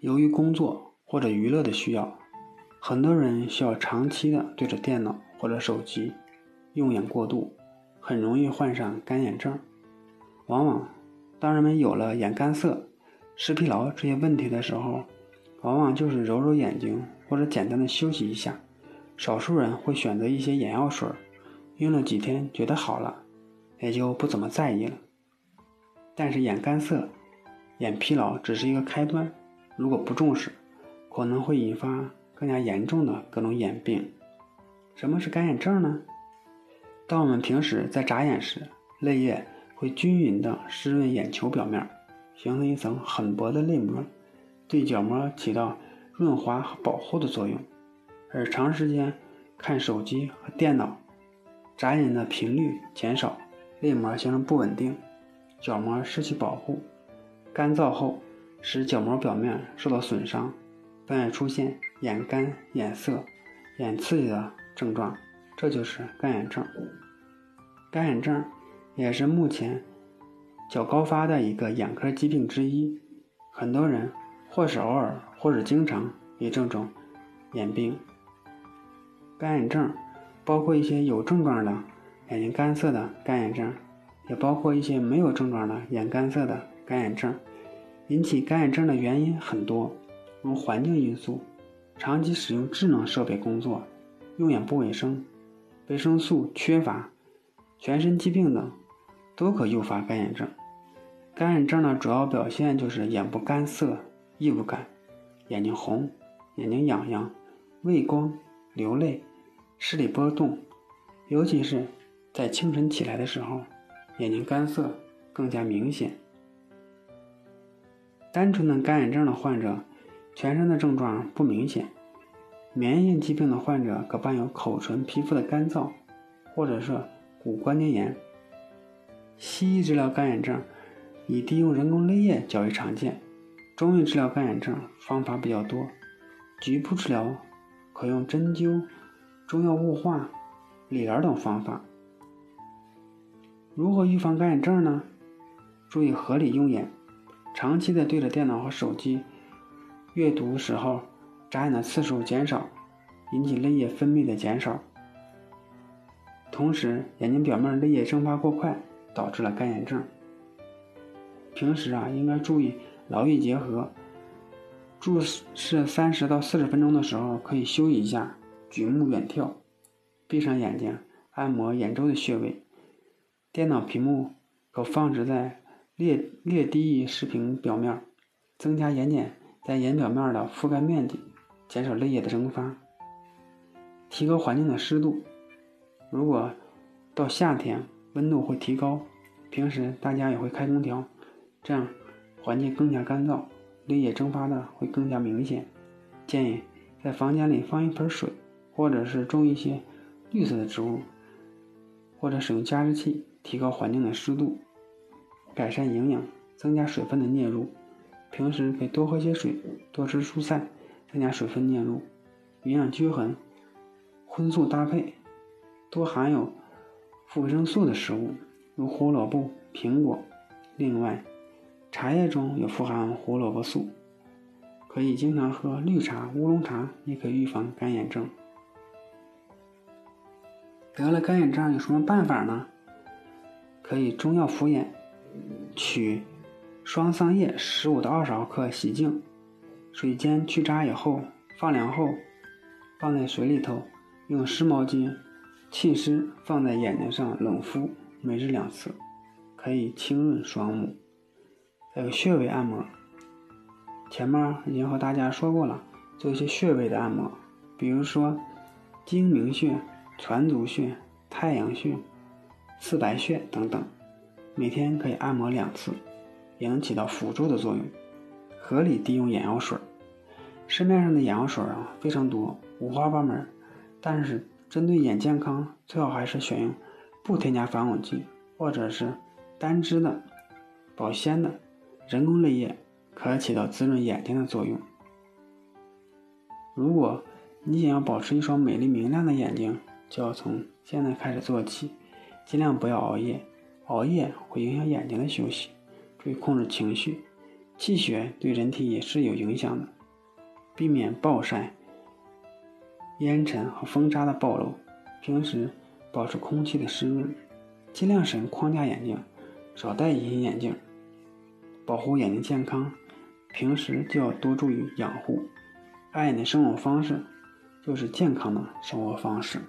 由于工作或者娱乐的需要，很多人需要长期的对着电脑或者手机，用眼过度，很容易患上干眼症。往往，当人们有了眼干涩、视疲劳这些问题的时候，往往就是揉揉眼睛或者简单的休息一下。少数人会选择一些眼药水，用了几天觉得好了，也就不怎么在意了。但是眼干涩、眼疲劳只是一个开端，如果不重视，可能会引发更加严重的各种眼病。什么是干眼症呢？当我们平时在眨眼时，泪液会均匀地湿润眼球表面，形成一层很薄的泪膜，对角膜起到润滑和保护的作用。而长时间看手机和电脑，眨眼的频率减少，泪膜形成不稳定，角膜失去保护，干燥后使角膜表面受到损伤，但也出现眼干、眼涩、眼刺激的症状，这就是干眼症。干眼症也是目前较高发的一个眼科疾病之一，很多人或是偶尔，或是经常有这种眼病。干眼症包括一些有症状的眼睛干涩的干眼症，也包括一些没有症状的眼干涩的干眼症。引起干眼症的原因很多，如环境因素、长期使用智能设备工作、用眼不卫生、维生素缺乏、全身疾病等，都可诱发干眼症。干眼症的主要表现就是眼部干涩、异物感、眼睛红、眼睛痒痒、畏光。流泪、视力波动，尤其是在清晨起来的时候，眼睛干涩更加明显。单纯的干眼症的患者，全身的症状不明显；免疫性疾病的患者可伴有口唇皮肤的干燥，或者是骨关节炎。西医治疗干眼症以滴用人工泪液较为常见，中医治疗干眼症方法比较多，局部治疗。可用针灸、中药雾化、理疗等方法。如何预防干眼症呢？注意合理用眼，长期的对着电脑和手机阅读时候，眨眼的次数减少，引起泪液分泌的减少。同时，眼睛表面泪液蒸发过快，导致了干眼症。平时啊，应该注意劳逸结合。注视三十到四十分钟的时候，可以休息一下，举目远眺，闭上眼睛，按摩眼周的穴位。电脑屏幕可放置在略略低于视频表面，增加眼睑在眼表面的覆盖面积，减少泪液的蒸发。提高环境的湿度，如果到夏天温度会提高，平时大家也会开空调，这样环境更加干燥。泪液蒸发的会更加明显，建议在房间里放一盆水，或者是种一些绿色的植物，或者使用加湿器提高环境的湿度，改善营养，增加水分的摄入。平时可以多喝些水，多吃蔬菜，增加水分摄入，营养均衡，荤素搭配，多含有富维生素的食物，如胡萝卜、苹果。另外，茶叶中有富含胡萝卜素，可以经常喝绿茶、乌龙茶，也可以预防干眼症。得了干眼症有什么办法呢？可以中药敷眼，取双桑叶十五到二十毫克洗净，水煎去渣以后放凉后，放在水里头，用湿毛巾浸湿，放在眼睛上冷敷，每日两次，可以清润双目。还有穴位按摩，前面已经和大家说过了，做一些穴位的按摩，比如说睛明穴、攒足穴、太阳穴、刺白穴等等，每天可以按摩两次，也能起到辅助的作用。合理滴用眼药水，市面上的眼药水啊非常多，五花八门，但是针对眼健康，最好还是选用不添加防腐剂或者是单支的保鲜的。人工泪液可起到滋润眼睛的作用。如果你想要保持一双美丽明亮的眼睛，就要从现在开始做起，尽量不要熬夜，熬夜会影响眼睛的休息。注意控制情绪，气血对人体也是有影响的，避免暴晒、烟尘和风沙的暴露。平时保持空气的湿润，尽量使用框架眼镜，少戴隐形眼镜，保护眼睛健康。平时就要多注意养护，爱你的生活方式就是健康的生活方式。